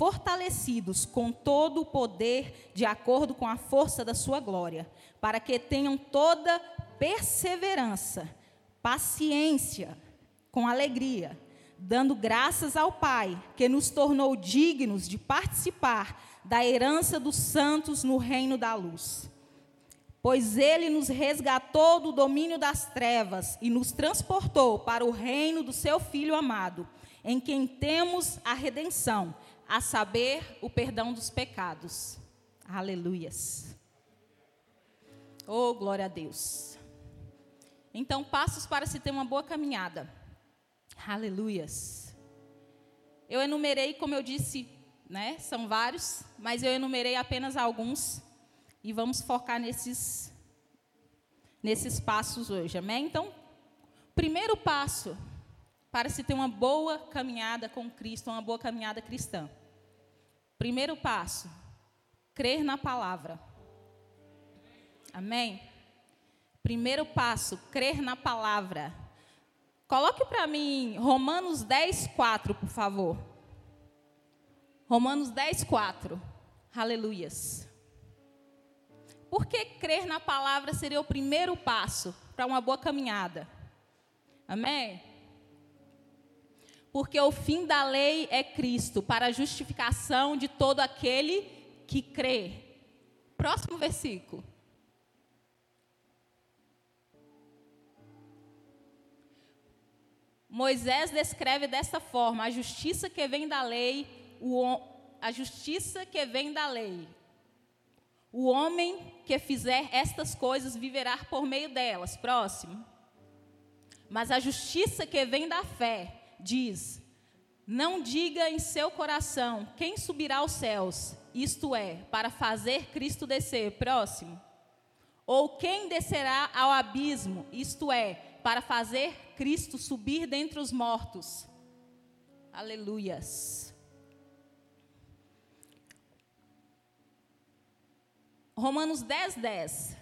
fortalecidos com todo o poder, de acordo com a força da sua glória, para que tenham toda perseverança, paciência, com alegria, dando graças ao Pai, que nos tornou dignos de participar da herança dos santos no reino da luz. Pois ele nos resgatou do domínio das trevas e nos transportou para o reino do seu Filho amado, em quem temos a redenção, a saber, o perdão dos pecados. Aleluias. Oh, glória a Deus. Então, passos para se ter uma boa caminhada. Aleluias. Eu enumerei, como eu disse, né? São vários, mas eu enumerei apenas alguns e vamos focar nesses nesses passos hoje. Amém? Então, primeiro passo para se ter uma boa caminhada com Cristo, uma boa caminhada cristã. Primeiro passo, crer na palavra. Amém? Primeiro passo, crer na palavra. Coloque para mim Romanos 10, 4, por favor. Romanos 10, 4. Aleluias. Por que crer na palavra seria o primeiro passo para uma boa caminhada? Amém? Porque o fim da lei é Cristo, para a justificação de todo aquele que crê. Próximo versículo. Moisés descreve dessa forma a justiça que vem da lei, o, a justiça que vem da lei. O homem que fizer estas coisas viverá por meio delas. Próximo. Mas a justiça que vem da fé diz: Não diga em seu coração quem subirá aos céus, isto é, para fazer Cristo descer. Próximo. Ou quem descerá ao abismo, isto é, para fazer Cristo subir dentre os mortos. Aleluias. Romanos 10, 10.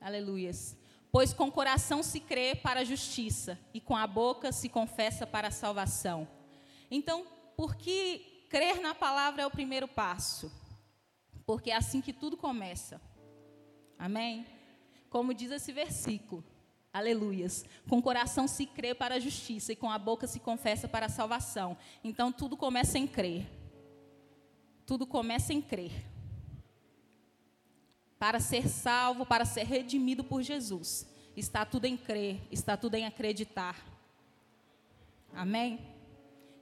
Aleluias. Pois com o coração se crê para a justiça e com a boca se confessa para a salvação. Então, por que crer na palavra é o primeiro passo? Porque é assim que tudo começa. Amém? Como diz esse versículo. Aleluias. Com o coração se crê para a justiça e com a boca se confessa para a salvação. Então tudo começa em crer. Tudo começa em crer. Para ser salvo, para ser redimido por Jesus, está tudo em crer, está tudo em acreditar. Amém?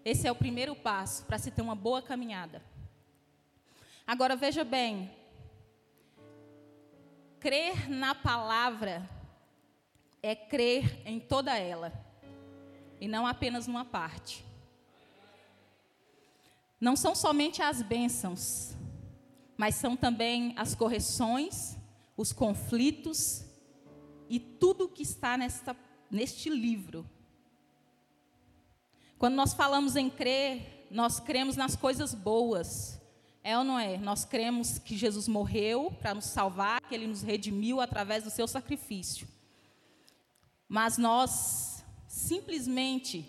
Esse é o primeiro passo para se ter uma boa caminhada. Agora veja bem, crer na palavra é crer em toda ela e não apenas numa parte. Não são somente as bênçãos, mas são também as correções, os conflitos e tudo que está nesta, neste livro. Quando nós falamos em crer, nós cremos nas coisas boas, é ou não é? Nós cremos que Jesus morreu para nos salvar, que ele nos redimiu através do seu sacrifício. Mas nós simplesmente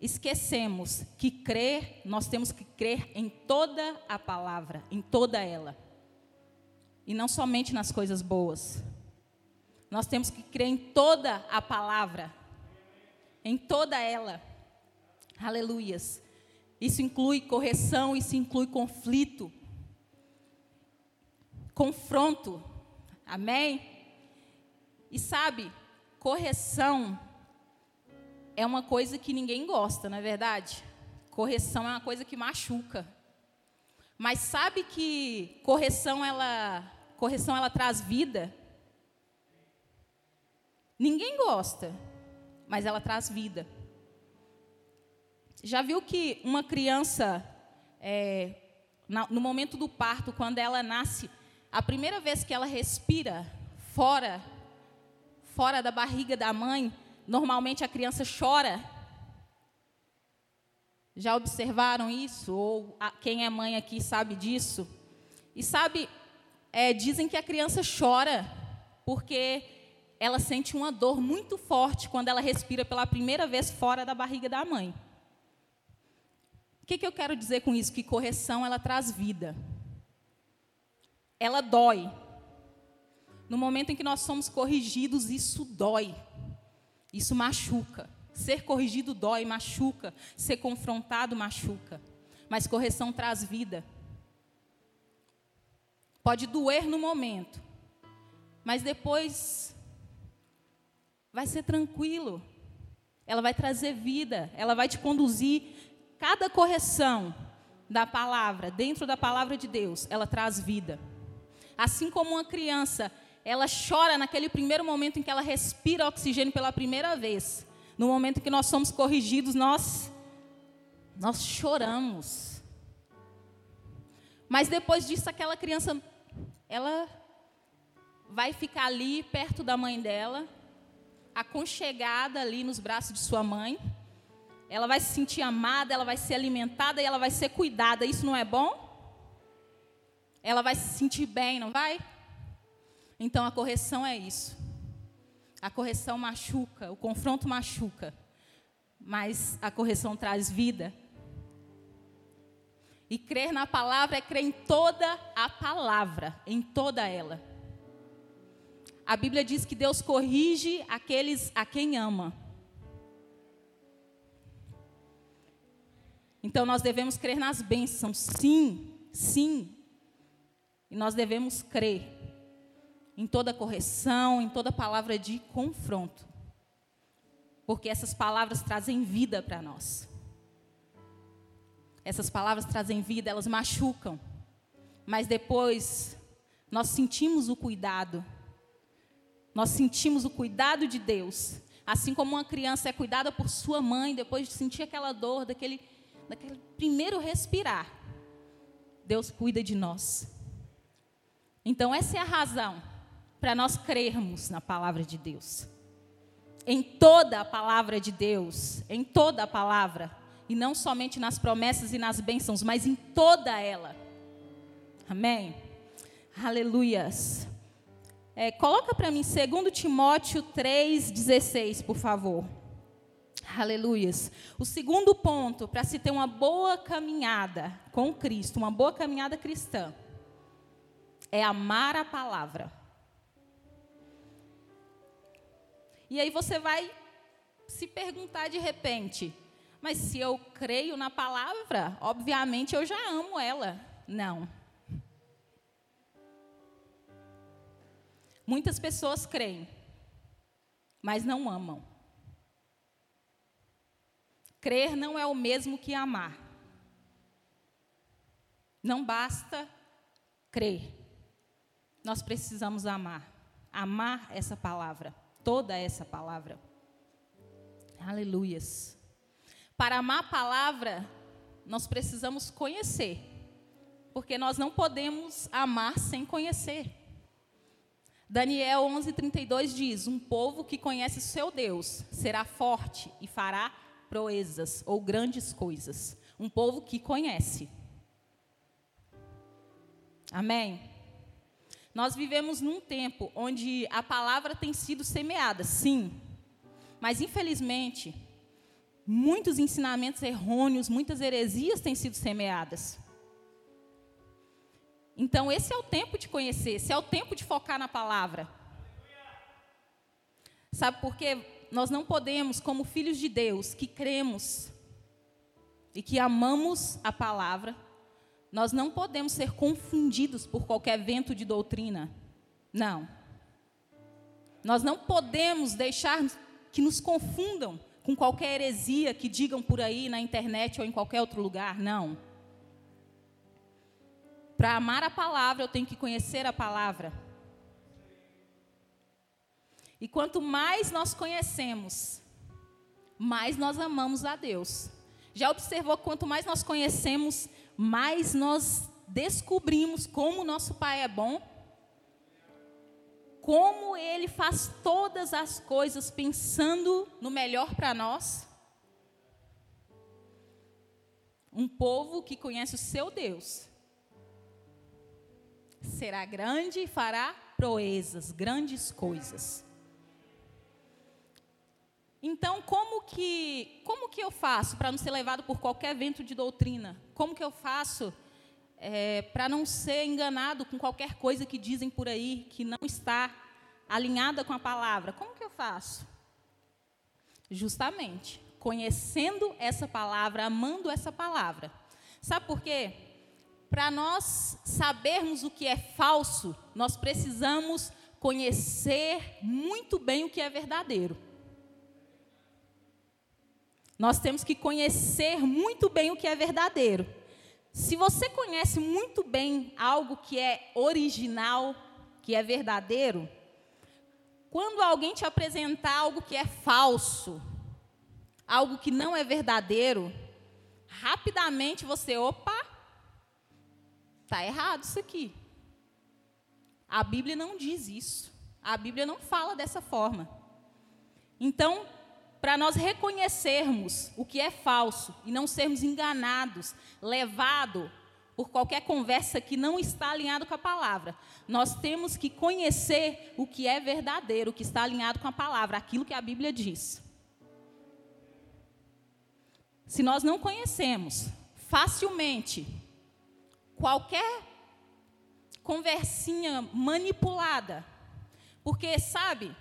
esquecemos que crer, nós temos que crer em toda a palavra, em toda ela. E não somente nas coisas boas. Nós temos que crer em toda a palavra, em toda ela. Aleluias. Isso inclui correção, isso inclui conflito, confronto. Amém? E sabe, correção é uma coisa que ninguém gosta, não é verdade? Correção é uma coisa que machuca. Mas sabe que correção ela, correção ela traz vida? Ninguém gosta, mas ela traz vida. Já viu que uma criança, é, no momento do parto, quando ela nasce, a primeira vez que ela respira fora, fora da barriga da mãe, normalmente a criança chora. Já observaram isso? Ou a, quem é mãe aqui sabe disso? E sabe, é, dizem que a criança chora porque ela sente uma dor muito forte quando ela respira pela primeira vez fora da barriga da mãe. que, que eu quero dizer com isso? Que correção ela traz vida. Ela dói. No momento em que nós somos corrigidos, isso dói. Isso machuca. Ser corrigido dói, machuca. Ser confrontado machuca. Mas correção traz vida. Pode doer no momento, mas depois vai ser tranquilo. Ela vai trazer vida, ela vai te conduzir. Cada correção da palavra, dentro da palavra de Deus, ela traz vida. Assim como uma criança, ela chora naquele primeiro momento em que ela respira oxigênio pela primeira vez. No momento que nós somos corrigidos, nós nós choramos. Mas depois disso aquela criança ela vai ficar ali perto da mãe dela, aconchegada ali nos braços de sua mãe. Ela vai se sentir amada, ela vai ser alimentada e ela vai ser cuidada. Isso não é bom? Ela vai se sentir bem, não vai? Então a correção é isso. A correção machuca, o confronto machuca, mas a correção traz vida. E crer na palavra é crer em toda a palavra, em toda ela. A Bíblia diz que Deus corrige aqueles a quem ama. Então nós devemos crer nas bênçãos, sim, sim. E nós devemos crer em toda correção, em toda palavra de confronto. Porque essas palavras trazem vida para nós. Essas palavras trazem vida, elas machucam. Mas depois nós sentimos o cuidado nós sentimos o cuidado de Deus. Assim como uma criança é cuidada por sua mãe, depois de sentir aquela dor, daquele, daquele primeiro respirar, Deus cuida de nós. Então, essa é a razão para nós crermos na palavra de Deus. Em toda a palavra de Deus, em toda a palavra, e não somente nas promessas e nas bênçãos, mas em toda ela. Amém? Aleluias. É, coloca para mim 2 Timóteo 3,16, por favor. Aleluias. O segundo ponto para se ter uma boa caminhada com Cristo, uma boa caminhada cristã, é amar a palavra. E aí você vai se perguntar de repente, mas se eu creio na palavra, obviamente eu já amo ela. Não. Muitas pessoas creem, mas não amam. Crer não é o mesmo que amar. Não basta crer. Nós precisamos amar. Amar essa palavra, toda essa palavra. Aleluias. Para amar a palavra, nós precisamos conhecer. Porque nós não podemos amar sem conhecer. Daniel 11:32 diz: Um povo que conhece seu Deus será forte e fará proezas ou grandes coisas. Um povo que conhece. Amém. Nós vivemos num tempo onde a palavra tem sido semeada, sim. Mas infelizmente, muitos ensinamentos errôneos, muitas heresias têm sido semeadas. Então, esse é o tempo de conhecer, esse é o tempo de focar na palavra. Sabe por quê? Nós não podemos, como filhos de Deus, que cremos e que amamos a palavra, nós não podemos ser confundidos por qualquer vento de doutrina. Não. Nós não podemos deixar que nos confundam com qualquer heresia que digam por aí na internet ou em qualquer outro lugar. Não. Para amar a palavra, eu tenho que conhecer a palavra. E quanto mais nós conhecemos, mais nós amamos a Deus. Já observou quanto mais nós conhecemos, mais nós descobrimos como nosso Pai é bom? Como Ele faz todas as coisas pensando no melhor para nós? Um povo que conhece o seu Deus será grande e fará proezas, grandes coisas. Então, como que, como que eu faço para não ser levado por qualquer vento de doutrina? Como que eu faço é, para não ser enganado com qualquer coisa que dizem por aí que não está alinhada com a palavra? Como que eu faço? Justamente, conhecendo essa palavra, amando essa palavra. Sabe por quê? Para nós sabermos o que é falso, nós precisamos conhecer muito bem o que é verdadeiro. Nós temos que conhecer muito bem o que é verdadeiro. Se você conhece muito bem algo que é original, que é verdadeiro, quando alguém te apresentar algo que é falso, algo que não é verdadeiro, rapidamente você, opa, está errado isso aqui. A Bíblia não diz isso. A Bíblia não fala dessa forma. Então, para nós reconhecermos o que é falso e não sermos enganados, levado por qualquer conversa que não está alinhado com a palavra. Nós temos que conhecer o que é verdadeiro, o que está alinhado com a palavra, aquilo que a Bíblia diz. Se nós não conhecemos facilmente qualquer conversinha manipulada, porque sabe,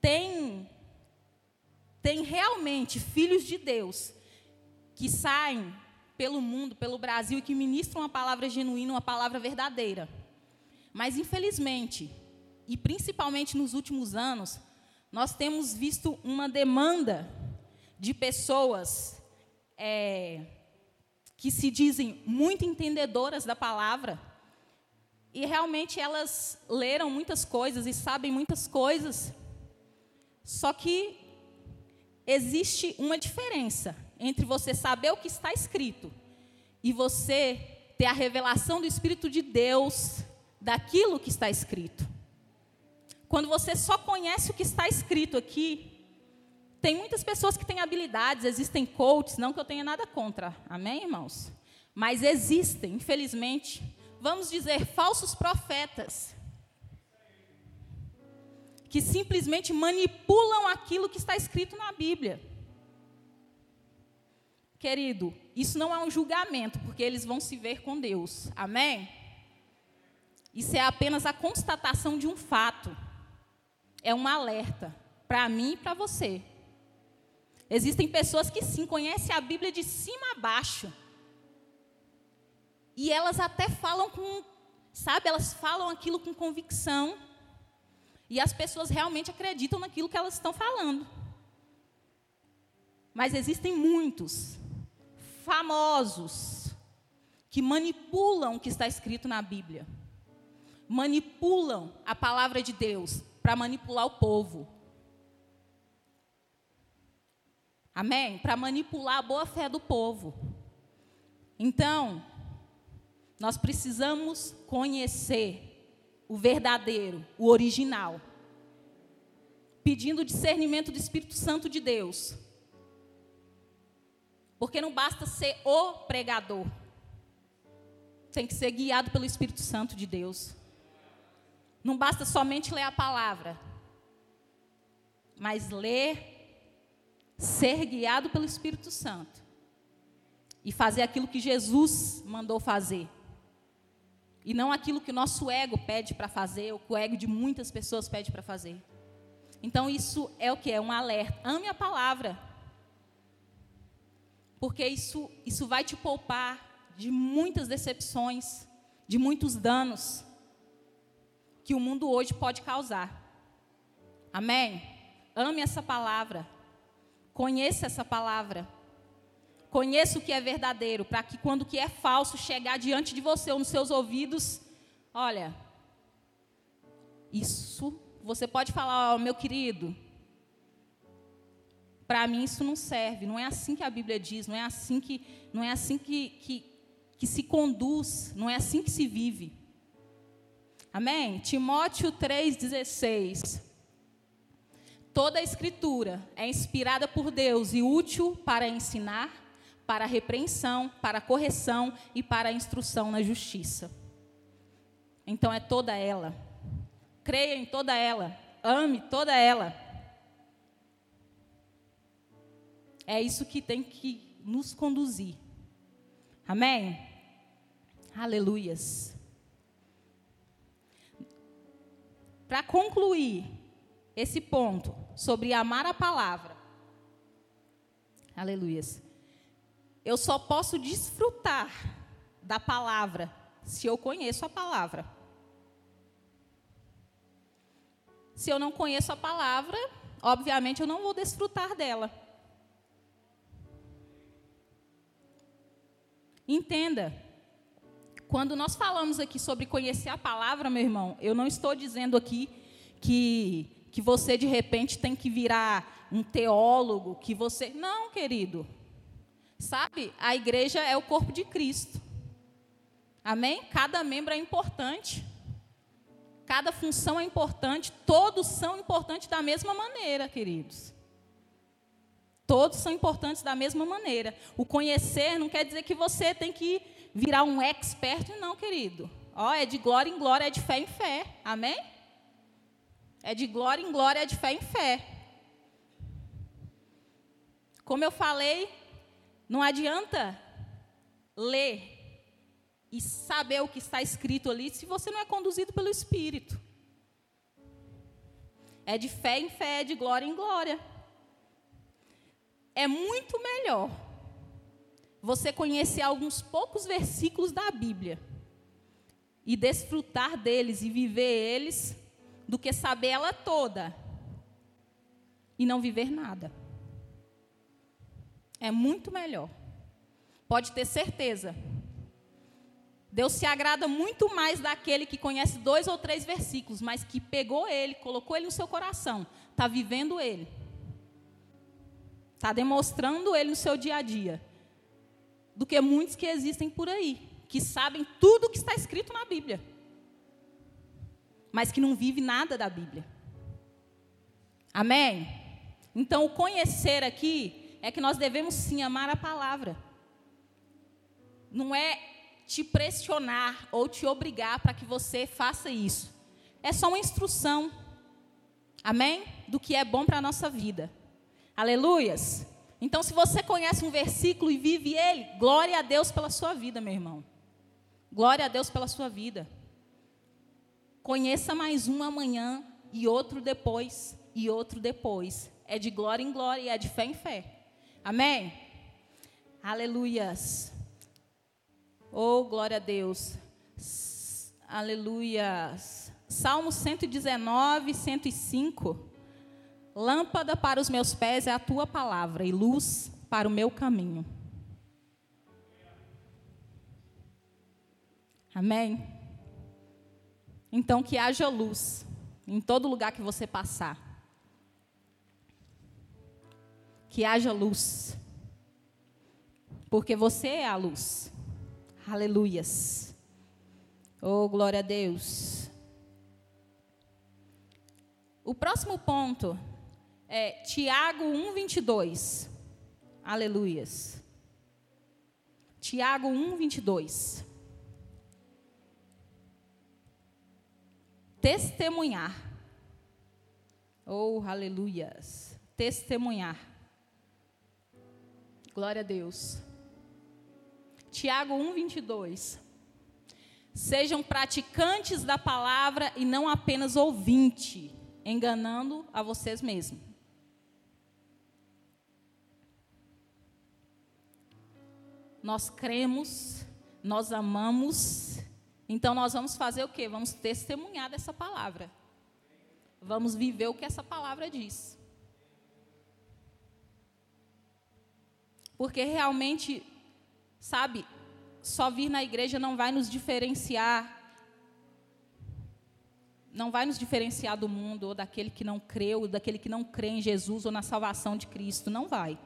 tem tem realmente filhos de Deus que saem pelo mundo, pelo Brasil e que ministram uma palavra genuína, uma palavra verdadeira. Mas, infelizmente, e principalmente nos últimos anos, nós temos visto uma demanda de pessoas é, que se dizem muito entendedoras da palavra, e realmente elas leram muitas coisas e sabem muitas coisas, só que existe uma diferença entre você saber o que está escrito e você ter a revelação do Espírito de Deus daquilo que está escrito. Quando você só conhece o que está escrito aqui, tem muitas pessoas que têm habilidades, existem coaches, não que eu tenha nada contra, amém, irmãos? Mas existem, infelizmente, vamos dizer, falsos profetas que simplesmente manipulam aquilo que está escrito na Bíblia. Querido, isso não é um julgamento, porque eles vão se ver com Deus. Amém? Isso é apenas a constatação de um fato. É um alerta para mim e para você. Existem pessoas que sim conhecem a Bíblia de cima a baixo. E elas até falam com, sabe, elas falam aquilo com convicção e as pessoas realmente acreditam naquilo que elas estão falando. Mas existem muitos famosos que manipulam o que está escrito na Bíblia. Manipulam a palavra de Deus para manipular o povo. Amém? Para manipular a boa fé do povo. Então, nós precisamos conhecer o verdadeiro, o original. Pedindo discernimento do Espírito Santo de Deus. Porque não basta ser o pregador. Tem que ser guiado pelo Espírito Santo de Deus. Não basta somente ler a palavra. Mas ler, ser guiado pelo Espírito Santo. E fazer aquilo que Jesus mandou fazer. E não aquilo que o nosso ego pede para fazer, ou que o ego de muitas pessoas pede para fazer. Então isso é o que? É um alerta. Ame a palavra. Porque isso, isso vai te poupar de muitas decepções, de muitos danos que o mundo hoje pode causar. Amém? Ame essa palavra. Conheça essa palavra. Conheça o que é verdadeiro, para que quando o que é falso chegar diante de você ou nos seus ouvidos, olha, isso você pode falar, oh, meu querido, para mim isso não serve, não é assim que a Bíblia diz, não é assim que, não é assim que, que, que se conduz, não é assim que se vive. Amém? Timóteo 3,16. Toda a escritura é inspirada por Deus e útil para ensinar, para a repreensão, para a correção e para a instrução na justiça. Então é toda ela. Creia em toda ela. Ame toda ela. É isso que tem que nos conduzir. Amém? Aleluias. Para concluir esse ponto sobre amar a palavra, aleluias, eu só posso desfrutar da palavra se eu conheço a palavra. Se eu não conheço a palavra, obviamente eu não vou desfrutar dela. Entenda, quando nós falamos aqui sobre conhecer a palavra, meu irmão, eu não estou dizendo aqui que, que você de repente tem que virar um teólogo, que você. Não, querido. Sabe, a igreja é o corpo de Cristo. Amém? Cada membro é importante. Cada função é importante. Todos são importantes da mesma maneira, queridos. Todos são importantes da mesma maneira. O conhecer não quer dizer que você tem que virar um expert, não, querido. Ó, é de glória em glória, é de fé em fé. Amém? É de glória em glória, é de fé em fé. Como eu falei, não adianta ler e saber o que está escrito ali se você não é conduzido pelo Espírito. É de fé em fé, é de glória em glória é muito melhor você conhecer alguns poucos versículos da Bíblia e desfrutar deles e viver eles do que saber ela toda e não viver nada. É muito melhor. Pode ter certeza. Deus se agrada muito mais daquele que conhece dois ou três versículos, mas que pegou ele, colocou ele no seu coração, está vivendo ele. Está demonstrando ele no seu dia a dia. Do que muitos que existem por aí, que sabem tudo o que está escrito na Bíblia, mas que não vive nada da Bíblia. Amém? Então, o conhecer aqui é que nós devemos sim amar a palavra. Não é te pressionar ou te obrigar para que você faça isso. É só uma instrução. Amém? Do que é bom para a nossa vida. Aleluias. Então, se você conhece um versículo e vive ele, glória a Deus pela sua vida, meu irmão. Glória a Deus pela sua vida. Conheça mais um amanhã e outro depois e outro depois. É de glória em glória e é de fé em fé. Amém? Aleluias. Oh, glória a Deus. Aleluias. Salmo 119, 105. Lâmpada para os meus pés é a tua palavra e luz para o meu caminho. Amém? Então, que haja luz em todo lugar que você passar. Que haja luz. Porque você é a luz. Aleluias. Oh, glória a Deus. O próximo ponto é, Tiago 1, 22. Aleluias. Tiago 1, 22. Testemunhar. Oh, aleluias. Testemunhar. Glória a Deus. Tiago 1, 22. Sejam praticantes da palavra e não apenas ouvinte, enganando a vocês mesmos. nós cremos, nós amamos, então nós vamos fazer o quê? Vamos testemunhar dessa palavra. Vamos viver o que essa palavra diz. Porque realmente, sabe, só vir na igreja não vai nos diferenciar não vai nos diferenciar do mundo ou daquele que não creu, daquele que não crê em Jesus ou na salvação de Cristo, não vai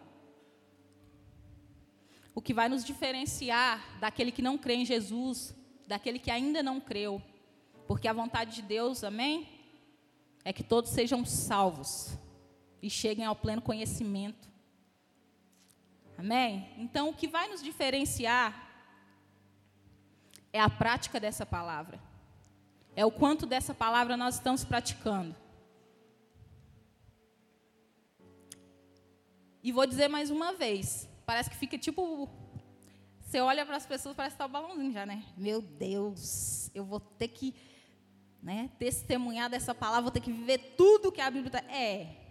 o que vai nos diferenciar daquele que não crê em Jesus, daquele que ainda não creu. Porque a vontade de Deus, amém? É que todos sejam salvos e cheguem ao pleno conhecimento. Amém? Então, o que vai nos diferenciar é a prática dessa palavra. É o quanto dessa palavra nós estamos praticando. E vou dizer mais uma vez. Parece que fica tipo. Você olha para as pessoas, parece que está o balãozinho já, né? Meu Deus, eu vou ter que né, testemunhar dessa palavra, vou ter que viver tudo que a Bíblia está. É.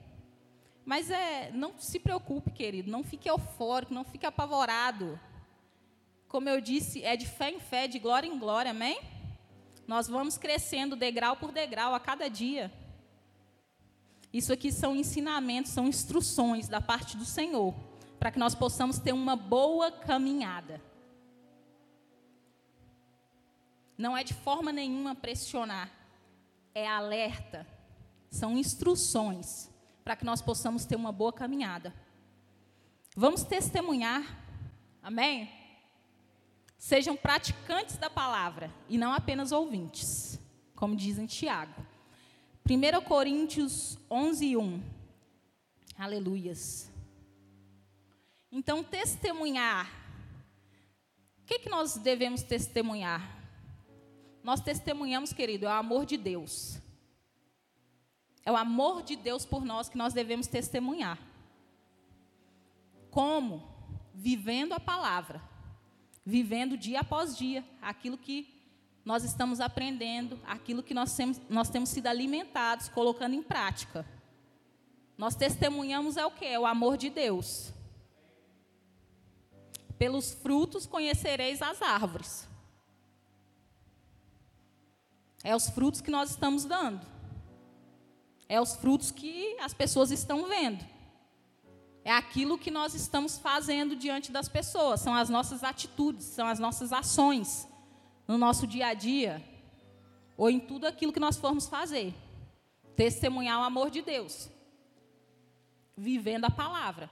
Mas é, não se preocupe, querido, não fique eufórico, não fique apavorado. Como eu disse, é de fé em fé, de glória em glória, amém? Nós vamos crescendo degrau por degrau a cada dia. Isso aqui são ensinamentos, são instruções da parte do Senhor, para que nós possamos ter uma boa caminhada. Não é de forma nenhuma pressionar, é alerta, são instruções para que nós possamos ter uma boa caminhada. Vamos testemunhar, amém? Sejam praticantes da palavra e não apenas ouvintes, como diz em Tiago. 1 Coríntios 11, 1. Aleluias. Então, testemunhar. O que, que nós devemos testemunhar? Nós testemunhamos, querido, é o amor de Deus. É o amor de Deus por nós que nós devemos testemunhar. Como? Vivendo a palavra. Vivendo dia após dia aquilo que nós estamos aprendendo aquilo que nós temos, nós temos sido alimentados, colocando em prática. Nós testemunhamos é o que? É o amor de Deus. Pelos frutos conhecereis as árvores. É os frutos que nós estamos dando. É os frutos que as pessoas estão vendo. É aquilo que nós estamos fazendo diante das pessoas. São as nossas atitudes, são as nossas ações no nosso dia a dia, ou em tudo aquilo que nós formos fazer. Testemunhar o amor de Deus, vivendo a palavra.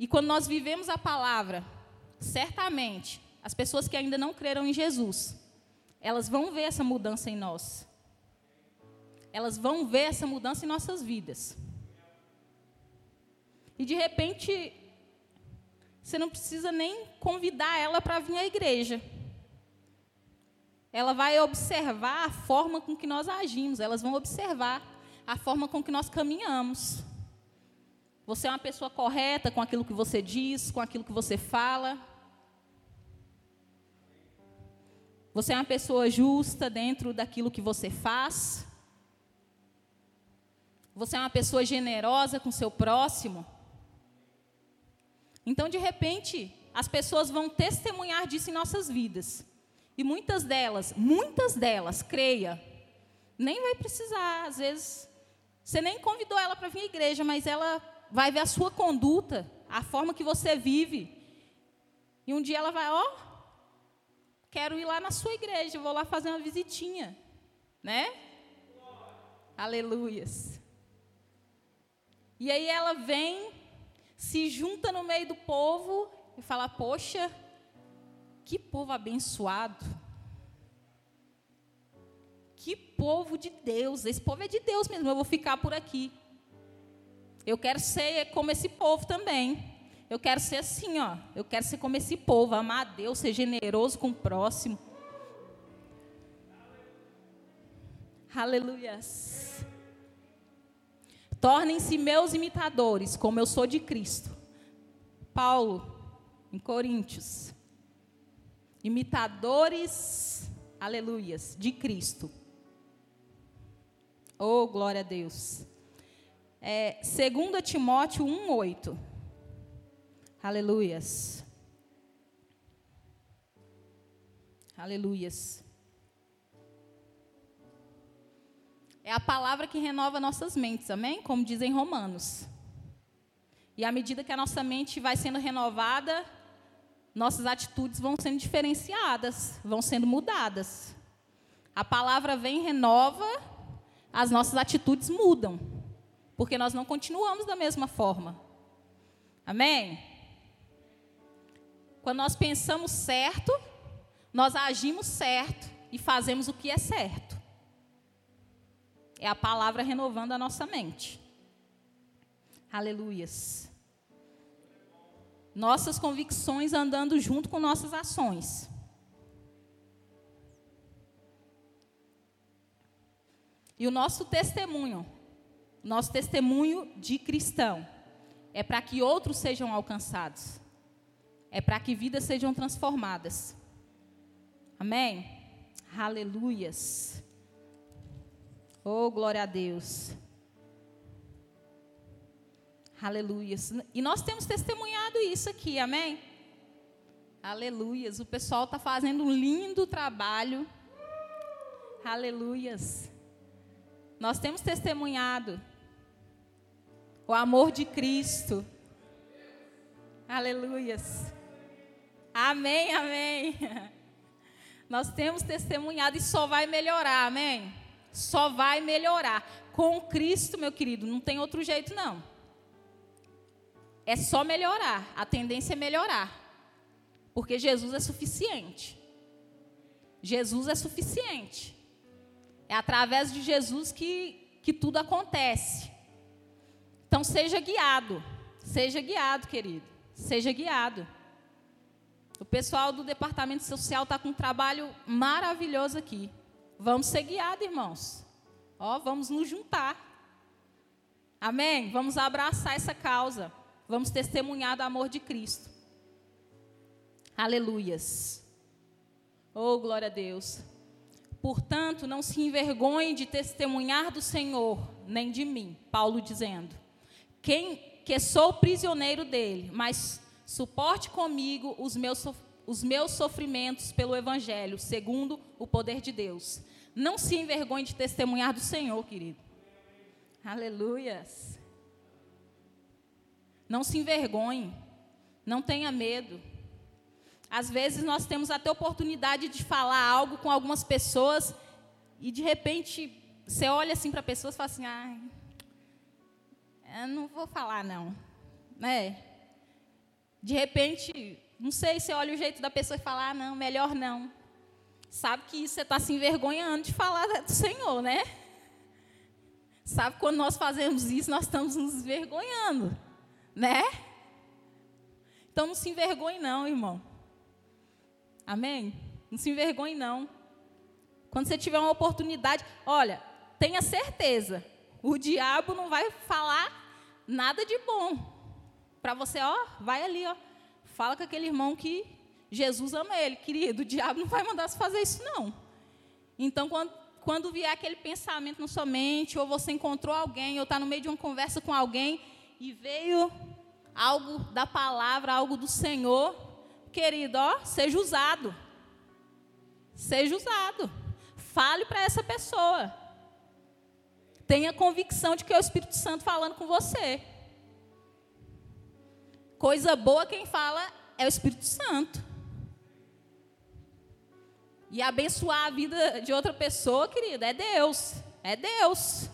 E quando nós vivemos a palavra, certamente, as pessoas que ainda não creram em Jesus, elas vão ver essa mudança em nós. Elas vão ver essa mudança em nossas vidas. E de repente, você não precisa nem convidar ela para vir à igreja. Ela vai observar a forma com que nós agimos, elas vão observar a forma com que nós caminhamos. Você é uma pessoa correta com aquilo que você diz, com aquilo que você fala. Você é uma pessoa justa dentro daquilo que você faz. Você é uma pessoa generosa com seu próximo. Então, de repente, as pessoas vão testemunhar disso em nossas vidas. E muitas delas, muitas delas, creia, nem vai precisar, às vezes, você nem convidou ela para vir à igreja, mas ela vai ver a sua conduta, a forma que você vive. E um dia ela vai, ó, oh, quero ir lá na sua igreja, vou lá fazer uma visitinha, né? Aleluias. E aí ela vem se junta no meio do povo e fala: Poxa, que povo abençoado. Que povo de Deus. Esse povo é de Deus mesmo. Eu vou ficar por aqui. Eu quero ser como esse povo também. Eu quero ser assim, ó. Eu quero ser como esse povo, amar a Deus, ser generoso com o próximo. Aleluias. Tornem-se meus imitadores, como eu sou de Cristo. Paulo, em Coríntios. Imitadores, aleluias, de Cristo. Oh, glória a Deus. É, 2 Timóteo 1,8. Aleluias. Aleluias. É a palavra que renova nossas mentes, amém? Como dizem Romanos. E à medida que a nossa mente vai sendo renovada, nossas atitudes vão sendo diferenciadas, vão sendo mudadas. A palavra vem, renova, as nossas atitudes mudam, porque nós não continuamos da mesma forma. Amém? Quando nós pensamos certo, nós agimos certo e fazemos o que é certo. É a palavra renovando a nossa mente. Aleluias. Nossas convicções andando junto com nossas ações. E o nosso testemunho, nosso testemunho de cristão é para que outros sejam alcançados, é para que vidas sejam transformadas. Amém? Aleluias. Oh, glória a Deus. Aleluias. E nós temos testemunhado isso aqui, amém? Aleluias. O pessoal está fazendo um lindo trabalho. Aleluias. Nós temos testemunhado o amor de Cristo. Aleluias. Amém, amém. Nós temos testemunhado e só vai melhorar, amém? Só vai melhorar. Com Cristo, meu querido, não tem outro jeito não. É só melhorar. A tendência é melhorar. Porque Jesus é suficiente. Jesus é suficiente. É através de Jesus que, que tudo acontece. Então seja guiado. Seja guiado, querido. Seja guiado. O pessoal do departamento social está com um trabalho maravilhoso aqui. Vamos ser guiados, irmãos. Ó, vamos nos juntar. Amém? Vamos abraçar essa causa. Vamos testemunhar do amor de Cristo. Aleluias. Oh, glória a Deus. Portanto, não se envergonhe de testemunhar do Senhor, nem de mim. Paulo dizendo: Quem que sou prisioneiro dele, mas suporte comigo os meus, os meus sofrimentos pelo Evangelho, segundo o poder de Deus. Não se envergonhe de testemunhar do Senhor, querido. Aleluias. Não se envergonhe. Não tenha medo. Às vezes nós temos até oportunidade de falar algo com algumas pessoas e de repente você olha assim para a pessoa e fala assim: ah, eu não vou falar não. Né? De repente, não sei, você olha o jeito da pessoa e fala: ah, não, melhor não sabe que você está se envergonhando de falar do Senhor, né? Sabe quando nós fazemos isso, nós estamos nos envergonhando, né? Então não se envergonhe não, irmão. Amém? Não se envergonhe não. Quando você tiver uma oportunidade, olha, tenha certeza, o diabo não vai falar nada de bom. Para você, ó, vai ali, ó, fala com aquele irmão que Jesus ama ele, querido. O diabo não vai mandar você fazer isso, não. Então, quando, quando vier aquele pensamento na sua mente, ou você encontrou alguém, ou está no meio de uma conversa com alguém, e veio algo da palavra, algo do Senhor, querido, ó, seja usado. Seja usado. Fale para essa pessoa. Tenha convicção de que é o Espírito Santo falando com você. Coisa boa quem fala é o Espírito Santo e abençoar a vida de outra pessoa, querida, é Deus. É Deus.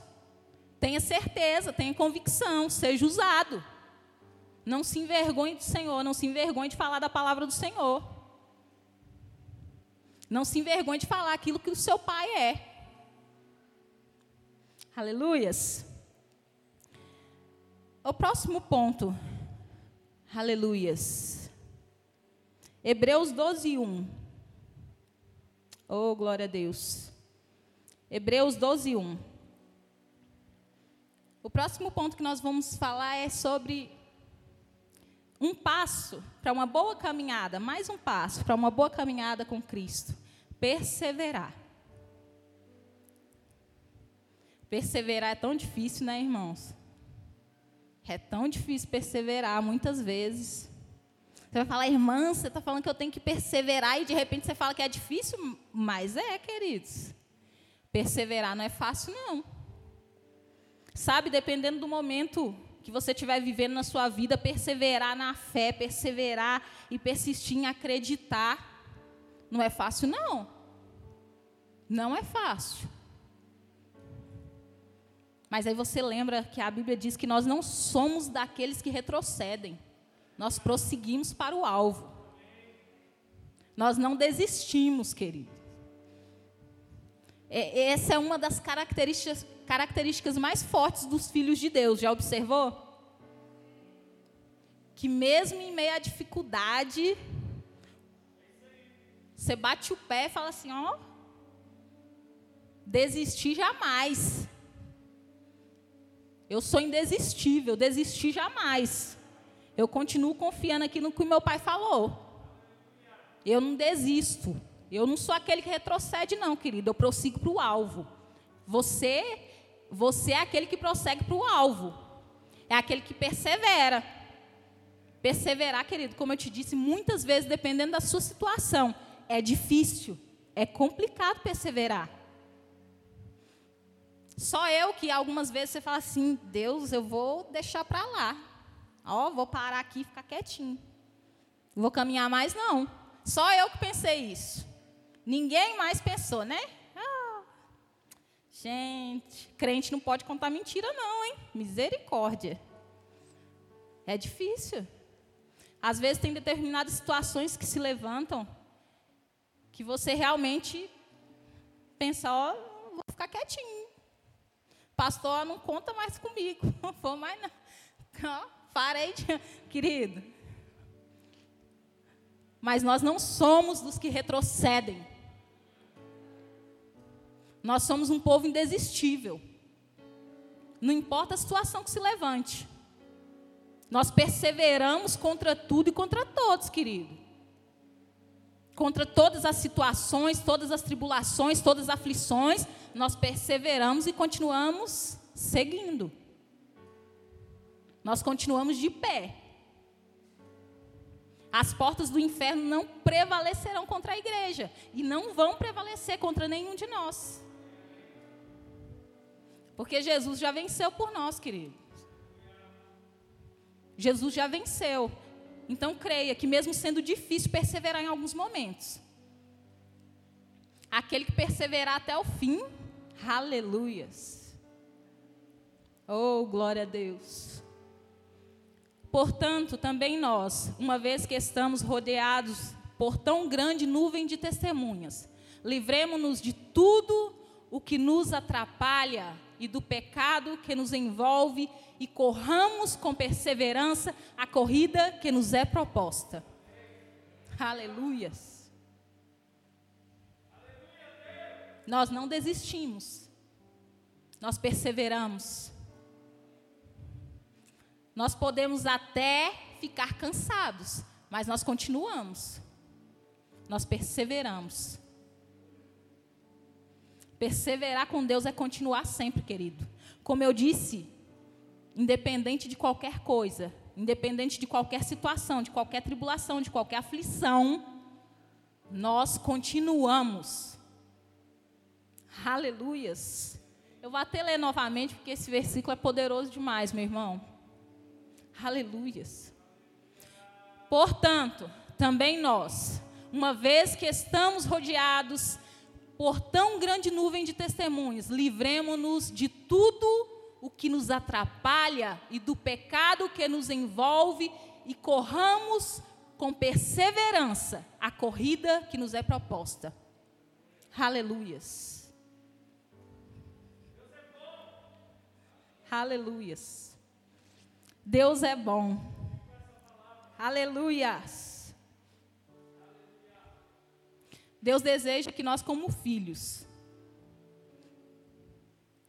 Tenha certeza, tenha convicção, seja usado. Não se envergonhe do Senhor, não se envergonhe de falar da palavra do Senhor. Não se envergonhe de falar aquilo que o seu pai é. Aleluias. O próximo ponto. Aleluias. Hebreus 12, 1. Oh, glória a Deus. Hebreus 12, 1. O próximo ponto que nós vamos falar é sobre um passo para uma boa caminhada, mais um passo para uma boa caminhada com Cristo. Perseverar. Perseverar é tão difícil, né, irmãos? É tão difícil perseverar muitas vezes. Você vai falar, irmã, você está falando que eu tenho que perseverar e de repente você fala que é difícil, mas é, queridos. Perseverar não é fácil, não. Sabe, dependendo do momento que você estiver vivendo na sua vida, perseverar na fé, perseverar e persistir em acreditar, não é fácil, não. Não é fácil. Mas aí você lembra que a Bíblia diz que nós não somos daqueles que retrocedem nós prosseguimos para o alvo. Nós não desistimos, querido. É, essa é uma das características, características mais fortes dos filhos de Deus. Já observou? Que mesmo em meio à dificuldade, você bate o pé e fala assim: ó, desistir jamais. Eu sou indesistível, desistir jamais. Eu continuo confiando aqui no que meu pai falou. Eu não desisto. Eu não sou aquele que retrocede, não, querido. Eu prossigo para o alvo. Você, você é aquele que prossegue para o alvo. É aquele que persevera. Perseverar, querido, como eu te disse, muitas vezes, dependendo da sua situação, é difícil, é complicado perseverar. Só eu que algumas vezes você fala assim: Deus, eu vou deixar para lá. Ó, vou parar aqui e ficar quietinho. Vou caminhar mais, não. Só eu que pensei isso. Ninguém mais pensou, né? Ah, gente, crente não pode contar mentira, não, hein? Misericórdia. É difícil. Às vezes tem determinadas situações que se levantam que você realmente pensa, ó, vou ficar quietinho. Pastor, não conta mais comigo. Não vou mais não. Parei de... Querido. Mas nós não somos dos que retrocedem. Nós somos um povo indesistível. Não importa a situação que se levante. Nós perseveramos contra tudo e contra todos, querido. Contra todas as situações, todas as tribulações, todas as aflições, nós perseveramos e continuamos seguindo. Nós continuamos de pé. As portas do inferno não prevalecerão contra a igreja e não vão prevalecer contra nenhum de nós. Porque Jesus já venceu por nós, querido. Jesus já venceu. Então creia que mesmo sendo difícil perseverar em alguns momentos, aquele que perseverar até o fim, aleluias. Oh, glória a Deus. Portanto, também nós, uma vez que estamos rodeados por tão grande nuvem de testemunhas, livremos-nos de tudo o que nos atrapalha e do pecado que nos envolve e corramos com perseverança a corrida que nos é proposta. Aleluias. Nós não desistimos. Nós perseveramos. Nós podemos até ficar cansados, mas nós continuamos. Nós perseveramos. Perseverar com Deus é continuar sempre, querido. Como eu disse, independente de qualquer coisa, independente de qualquer situação, de qualquer tribulação, de qualquer aflição, nós continuamos. Aleluias. Eu vou até ler novamente, porque esse versículo é poderoso demais, meu irmão. Aleluias. Portanto, também nós, uma vez que estamos rodeados por tão grande nuvem de testemunhas, livremos-nos de tudo o que nos atrapalha e do pecado que nos envolve e corramos com perseverança a corrida que nos é proposta. Aleluias. Aleluias. Deus é bom. Aleluias. Deus deseja que nós, como filhos,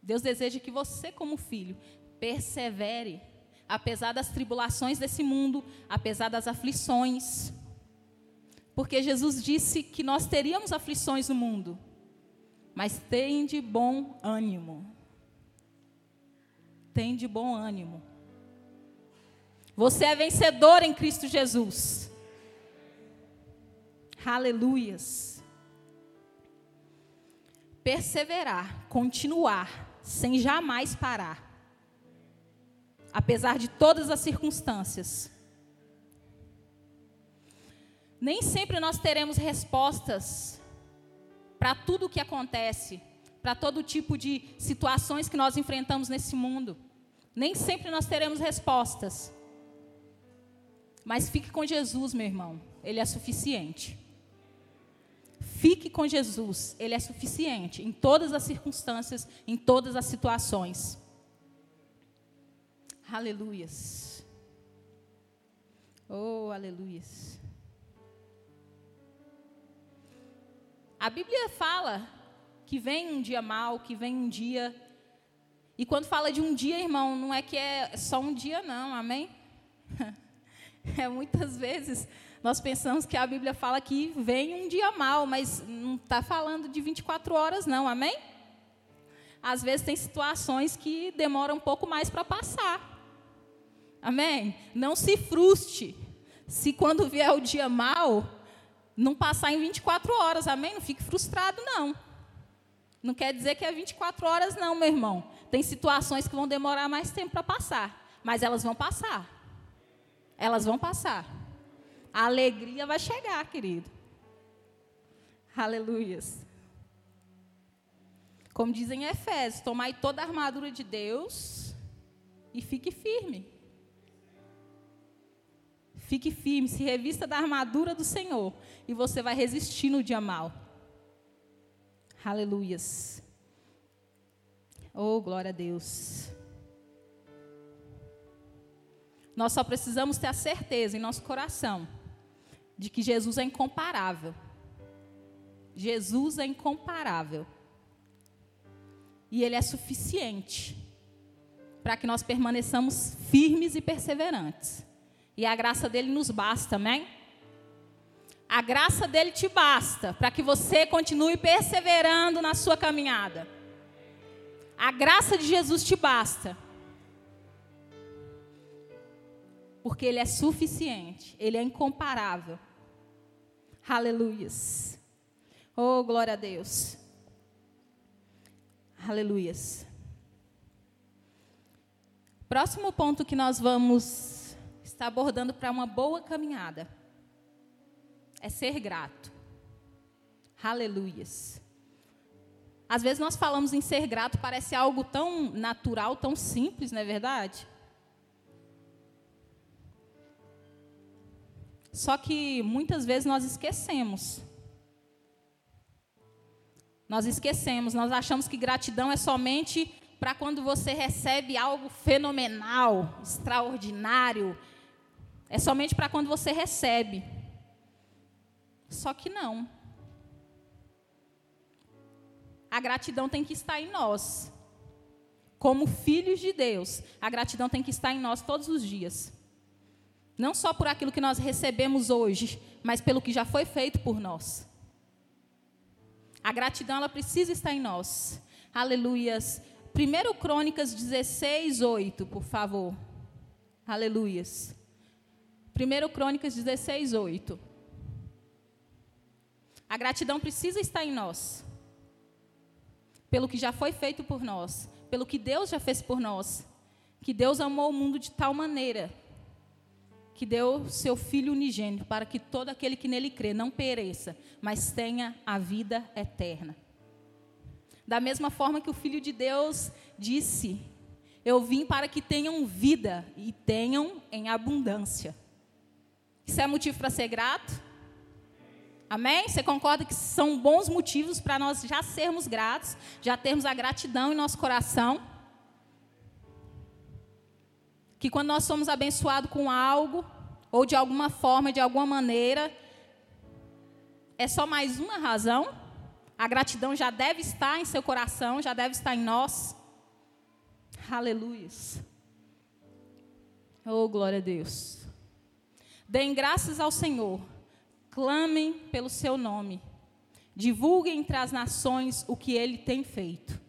Deus deseja que você, como filho, persevere, apesar das tribulações desse mundo, apesar das aflições. Porque Jesus disse que nós teríamos aflições no mundo, mas tem de bom ânimo. Tem de bom ânimo. Você é vencedor em Cristo Jesus. Aleluias perseverar, continuar, sem jamais parar. Apesar de todas as circunstâncias. Nem sempre nós teremos respostas para tudo o que acontece, para todo tipo de situações que nós enfrentamos nesse mundo. Nem sempre nós teremos respostas. Mas fique com Jesus, meu irmão, Ele é suficiente. Fique com Jesus, Ele é suficiente em todas as circunstâncias, em todas as situações. Aleluias. Oh, aleluias. A Bíblia fala que vem um dia mal, que vem um dia E quando fala de um dia, irmão, não é que é só um dia, não, amém? É muitas vezes nós pensamos que a Bíblia fala que vem um dia mal, mas não está falando de 24 horas, não, amém? Às vezes tem situações que demoram um pouco mais para passar. Amém? Não se frustre se quando vier o dia mal, não passar em 24 horas, amém? Não fique frustrado, não. Não quer dizer que é 24 horas, não, meu irmão. Tem situações que vão demorar mais tempo para passar, mas elas vão passar. Elas vão passar. A alegria vai chegar, querido. Aleluias. Como dizem em Efésios, tomai toda a armadura de Deus e fique firme. Fique firme, se revista da armadura do Senhor e você vai resistir no dia mal. Aleluias. Oh, glória a Deus. Nós só precisamos ter a certeza em nosso coração de que Jesus é incomparável. Jesus é incomparável. E Ele é suficiente para que nós permaneçamos firmes e perseverantes. E a graça dele nos basta, amém? A graça dele te basta para que você continue perseverando na sua caminhada. A graça de Jesus te basta. Porque ele é suficiente, ele é incomparável. Aleluias. Oh, glória a Deus. Aleluias. Próximo ponto que nós vamos está abordando para uma boa caminhada é ser grato. Aleluias. Às vezes nós falamos em ser grato, parece algo tão natural, tão simples, não é verdade? Só que muitas vezes nós esquecemos. Nós esquecemos, nós achamos que gratidão é somente para quando você recebe algo fenomenal, extraordinário, é somente para quando você recebe. Só que não. A gratidão tem que estar em nós. Como filhos de Deus, a gratidão tem que estar em nós todos os dias. Não só por aquilo que nós recebemos hoje, mas pelo que já foi feito por nós. A gratidão ela precisa estar em nós. Aleluias. 1 Crônicas 16, 8, por favor. Aleluias. 1 Crônicas 16, 8. A gratidão precisa estar em nós. Pelo que já foi feito por nós. Pelo que Deus já fez por nós. Que Deus amou o mundo de tal maneira que deu seu Filho unigênito para que todo aquele que nele crê não pereça, mas tenha a vida eterna. Da mesma forma que o Filho de Deus disse: Eu vim para que tenham vida e tenham em abundância. Isso é motivo para ser grato? Amém? Você concorda que são bons motivos para nós já sermos gratos, já termos a gratidão em nosso coração? Que quando nós somos abençoados com algo, ou de alguma forma, de alguma maneira, é só mais uma razão? A gratidão já deve estar em seu coração, já deve estar em nós. Aleluia. Oh, glória a Deus. Deem graças ao Senhor, clamem pelo seu nome, divulguem entre as nações o que ele tem feito.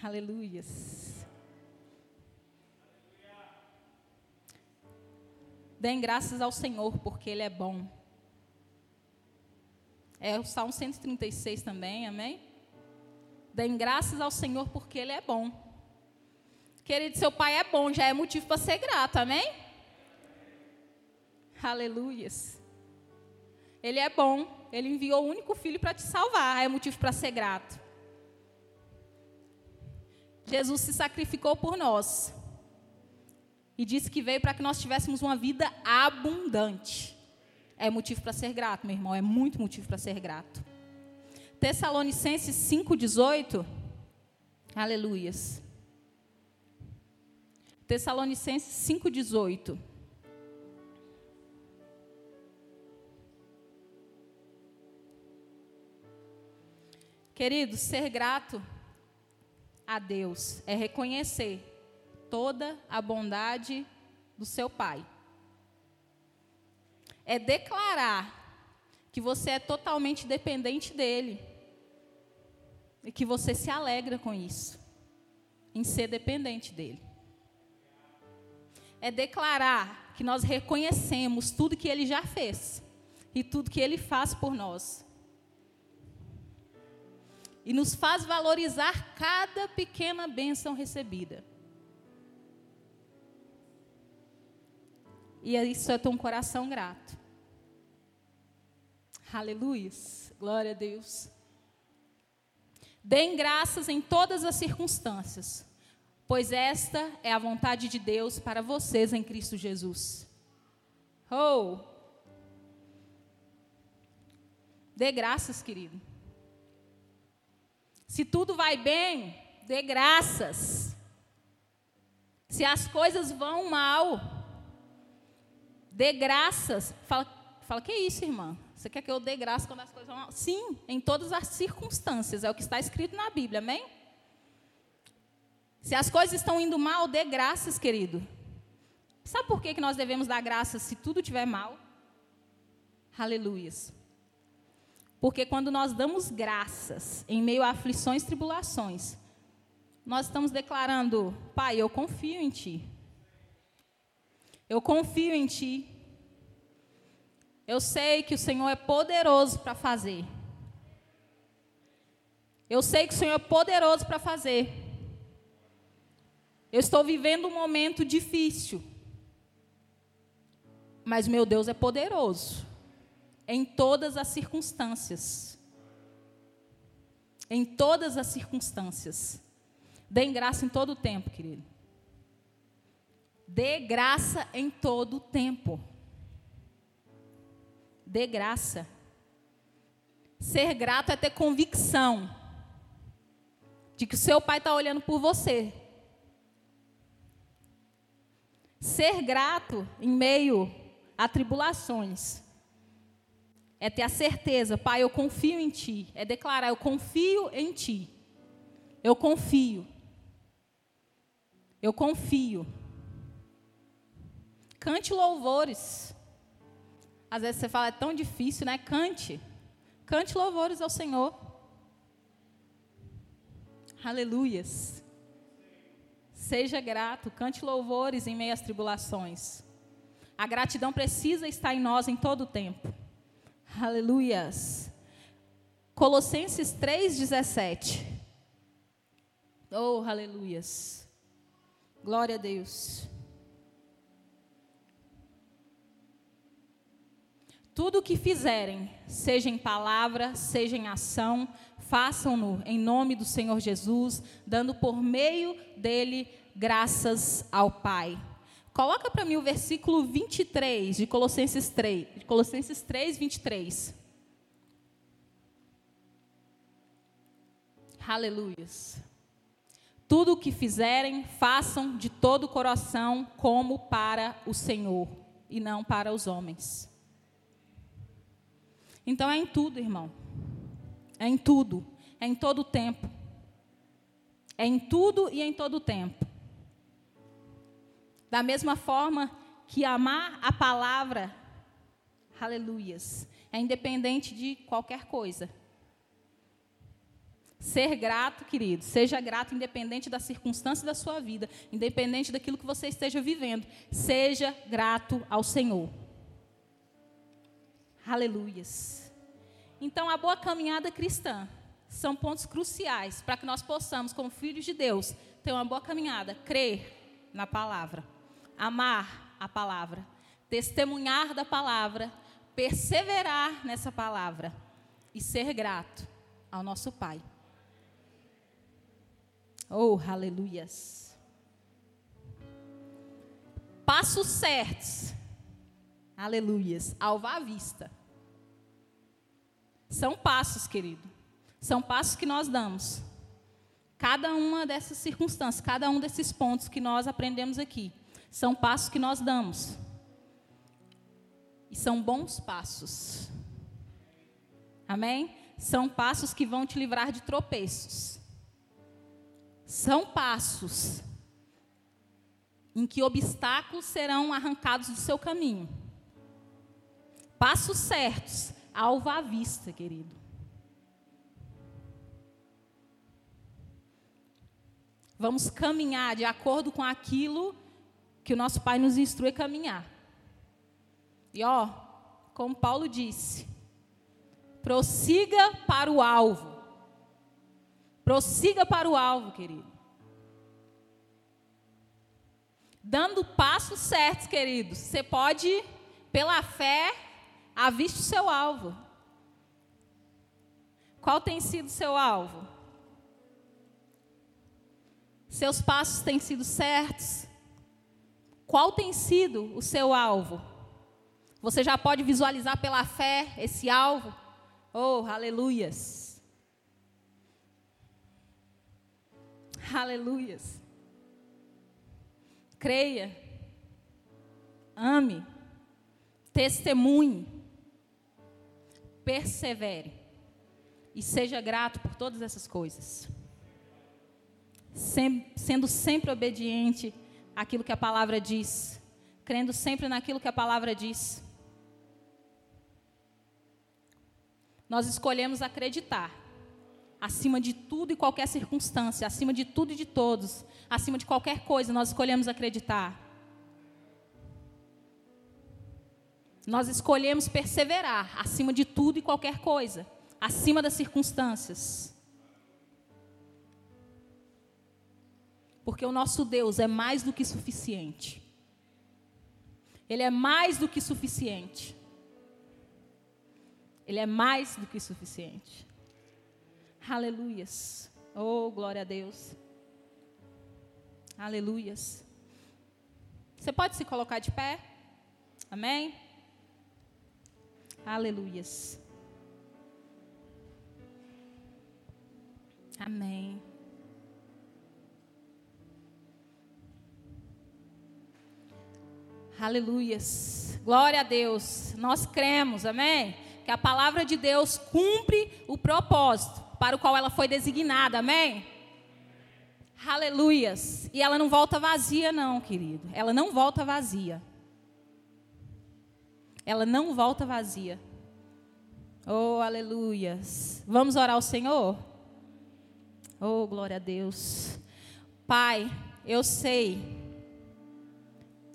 Aleluias. Deem graças ao Senhor, porque Ele é bom. É o Salmo 136 também, amém? Deem graças ao Senhor, porque Ele é bom. Querido, seu pai é bom, já é motivo para ser grato, amém? Aleluias. Ele é bom. Ele enviou o único filho para te salvar. É motivo para ser grato. Jesus se sacrificou por nós. E disse que veio para que nós tivéssemos uma vida abundante. É motivo para ser grato, meu irmão. É muito motivo para ser grato. Tessalonicenses 5,18. Aleluias. Tessalonicenses 5,18. Querido, ser grato a Deus é reconhecer toda a bondade do seu Pai. É declarar que você é totalmente dependente dele. E que você se alegra com isso, em ser dependente dele. É declarar que nós reconhecemos tudo que ele já fez e tudo que ele faz por nós. E nos faz valorizar cada pequena bênção recebida. E isso é ter um coração grato. Aleluia. Glória a Deus. Deem graças em todas as circunstâncias, pois esta é a vontade de Deus para vocês em Cristo Jesus. Oh! Dê graças, querido. Se tudo vai bem, dê graças. Se as coisas vão mal, dê graças. Fala, fala que é isso, irmã? Você quer que eu dê graça quando as coisas vão mal? Sim, em todas as circunstâncias. É o que está escrito na Bíblia, amém? Se as coisas estão indo mal, dê graças, querido. Sabe por que, que nós devemos dar graças se tudo estiver mal? Aleluias. Porque quando nós damos graças em meio a aflições tribulações, nós estamos declarando: Pai, eu confio em Ti. Eu confio em Ti. Eu sei que o Senhor é poderoso para fazer. Eu sei que o Senhor é poderoso para fazer. Eu estou vivendo um momento difícil. Mas meu Deus é poderoso em todas as circunstâncias. Em todas as circunstâncias. Dê graça em todo o tempo, querido. Dê graça em todo o tempo. Dê graça. Ser grato é ter convicção de que o seu pai está olhando por você. Ser grato em meio a tribulações é ter a certeza, pai, eu confio em ti. É declarar, eu confio em ti. Eu confio. Eu confio. Cante louvores. Às vezes você fala, é tão difícil, né? Cante. Cante louvores ao Senhor. Aleluias. Seja grato, cante louvores em meio às tribulações. A gratidão precisa estar em nós em todo o tempo. Aleluias. Colossenses 3,17. Oh, aleluias. Glória a Deus. Tudo o que fizerem, seja em palavra, seja em ação, façam-no em nome do Senhor Jesus, dando por meio dele graças ao Pai. Coloca para mim o versículo 23 de Colossenses 3, de Colossenses 3, 23. Aleluias. Tudo o que fizerem, façam de todo o coração, como para o Senhor, e não para os homens então é em tudo, irmão. É em tudo. É em todo o tempo. É em tudo e em todo o tempo. Da mesma forma que amar a palavra, aleluias, é independente de qualquer coisa. Ser grato, querido, seja grato independente da circunstância da sua vida, independente daquilo que você esteja vivendo. Seja grato ao Senhor. Aleluias. Então, a boa caminhada cristã são pontos cruciais para que nós possamos, como filhos de Deus, ter uma boa caminhada, crer na palavra, amar a palavra, testemunhar da palavra, perseverar nessa palavra e ser grato ao nosso Pai. Oh, aleluias. Passos certos Aleluias. Alva à vista. São passos, querido. São passos que nós damos. Cada uma dessas circunstâncias, cada um desses pontos que nós aprendemos aqui, são passos que nós damos. E são bons passos. Amém? São passos que vão te livrar de tropeços. São passos em que obstáculos serão arrancados do seu caminho. Passos certos, alvo à vista, querido. Vamos caminhar de acordo com aquilo que o nosso Pai nos instrui a caminhar. E ó, como Paulo disse, prossiga para o alvo. Prossiga para o alvo, querido. Dando passos certos, queridos. Você pode, pela fé, aviste o seu alvo. Qual tem sido o seu alvo? Seus passos têm sido certos? Qual tem sido o seu alvo? Você já pode visualizar pela fé esse alvo? Oh, aleluias! Aleluias! Creia, ame, testemunhe, persevere e seja grato por todas essas coisas sem, sendo sempre obediente àquilo que a palavra diz, crendo sempre naquilo que a palavra diz. Nós escolhemos acreditar, acima de tudo e qualquer circunstância, acima de tudo e de todos, acima de qualquer coisa, nós escolhemos acreditar. Nós escolhemos perseverar acima de tudo e qualquer coisa, acima das circunstâncias. Porque o nosso Deus é mais do que suficiente. Ele é mais do que suficiente. Ele é mais do que suficiente. Aleluias. Oh, glória a Deus. Aleluias. Você pode se colocar de pé? Amém? Aleluias. Amém. Aleluias. Glória a Deus. Nós cremos, amém? Que a palavra de Deus cumpre o propósito para o qual ela foi designada, amém? Aleluias. E ela não volta vazia, não, querido. Ela não volta vazia. Ela não volta vazia. Oh, aleluias. Vamos orar ao Senhor? Oh, glória a Deus. Pai, eu sei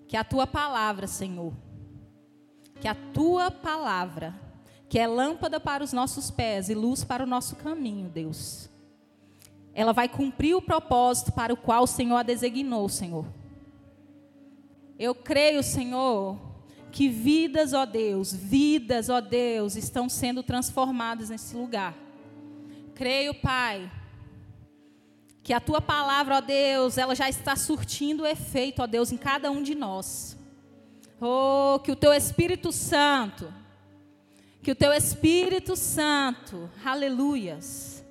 que a tua palavra, Senhor, que a tua palavra, que é lâmpada para os nossos pés e luz para o nosso caminho, Deus, ela vai cumprir o propósito para o qual o Senhor a designou, Senhor. Eu creio, Senhor, que vidas, ó Deus, vidas, ó Deus, estão sendo transformadas nesse lugar. Creio, Pai, que a tua palavra, ó Deus, ela já está surtindo efeito, ó Deus, em cada um de nós. Oh, que o teu Espírito Santo, que o teu Espírito Santo, aleluias,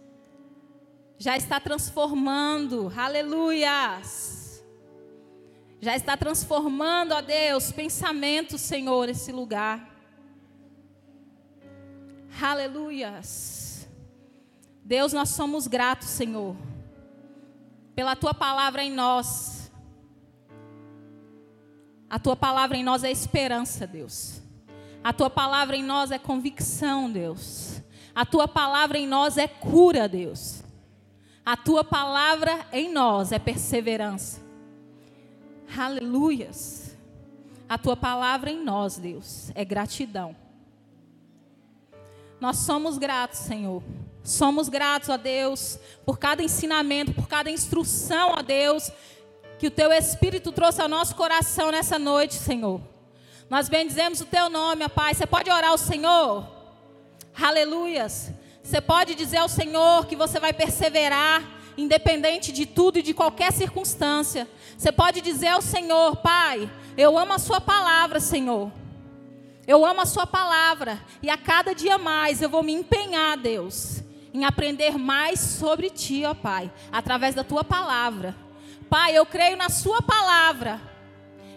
já está transformando, aleluias, já está transformando, ó Deus, pensamentos, Senhor, nesse lugar. Aleluias. Deus, nós somos gratos, Senhor pela tua palavra em nós. A tua palavra em nós é esperança, Deus. A tua palavra em nós é convicção, Deus. A tua palavra em nós é cura, Deus. A tua palavra em nós é perseverança. Aleluias. A tua palavra em nós, Deus, é gratidão. Nós somos gratos, Senhor Somos gratos a Deus por cada ensinamento, por cada instrução, a Deus, que o Teu Espírito trouxe ao nosso coração nessa noite, Senhor. Nós bendizemos o Teu nome, ó Pai. Você pode orar ao Senhor? Aleluias. Você pode dizer ao Senhor que você vai perseverar, independente de tudo e de qualquer circunstância. Você pode dizer ao Senhor, Pai, eu amo a Sua palavra, Senhor. Eu amo a Sua palavra. E a cada dia mais eu vou me empenhar, Deus, em aprender mais sobre Ti, ó Pai, através da Tua palavra. Pai, eu creio na Sua palavra.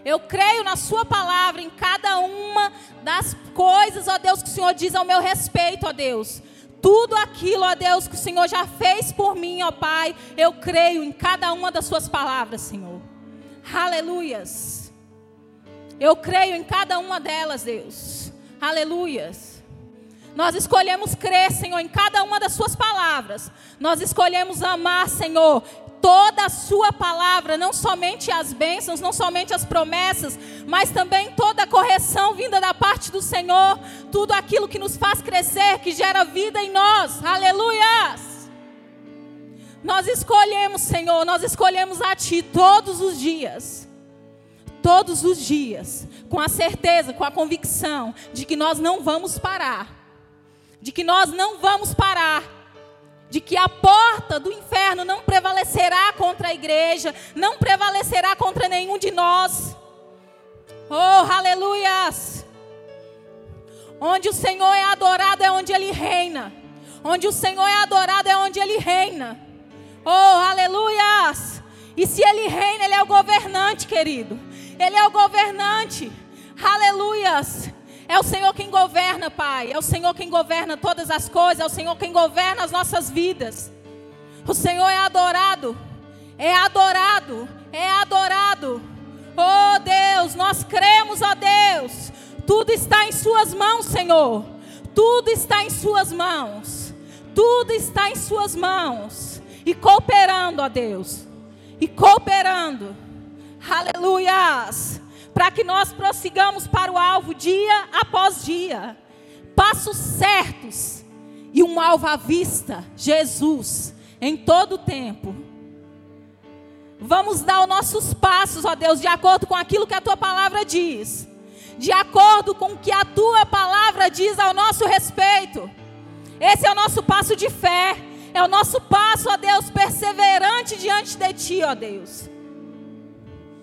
Eu creio na Sua palavra, em cada uma das coisas, ó Deus, que o Senhor diz ao meu respeito, ó Deus. Tudo aquilo, ó Deus, que o Senhor já fez por mim, ó Pai, eu creio em cada uma das Suas palavras, Senhor. Aleluias. Eu creio em cada uma delas, Deus. Aleluias. Nós escolhemos crer, Senhor, em cada uma das Suas palavras. Nós escolhemos amar, Senhor, toda a Sua palavra, não somente as bênçãos, não somente as promessas, mas também toda a correção vinda da parte do Senhor, tudo aquilo que nos faz crescer, que gera vida em nós. Aleluias! Nós escolhemos, Senhor, nós escolhemos a Ti todos os dias. Todos os dias, com a certeza, com a convicção de que nós não vamos parar. De que nós não vamos parar de que a porta do inferno não prevalecerá contra a igreja, não prevalecerá contra nenhum de nós. Oh, aleluias! Onde o Senhor é adorado é onde ele reina. Onde o Senhor é adorado é onde ele reina. Oh, aleluias! E se ele reina, ele é o governante, querido. Ele é o governante. Aleluias! É o Senhor quem governa, Pai. É o Senhor quem governa todas as coisas. É o Senhor quem governa as nossas vidas. O Senhor é adorado. É adorado. É adorado. Oh Deus, nós cremos, ó oh Deus. Tudo está em Suas mãos, Senhor. Tudo está em Suas mãos. Tudo está em Suas mãos. E cooperando, ó Deus. E cooperando. Aleluias para que nós prossigamos para o alvo dia após dia. Passos certos e um alvo à vista, Jesus, em todo o tempo. Vamos dar os nossos passos, ó Deus, de acordo com aquilo que a tua palavra diz, de acordo com o que a tua palavra diz ao nosso respeito. Esse é o nosso passo de fé, é o nosso passo, ó Deus, perseverante diante de ti, ó Deus.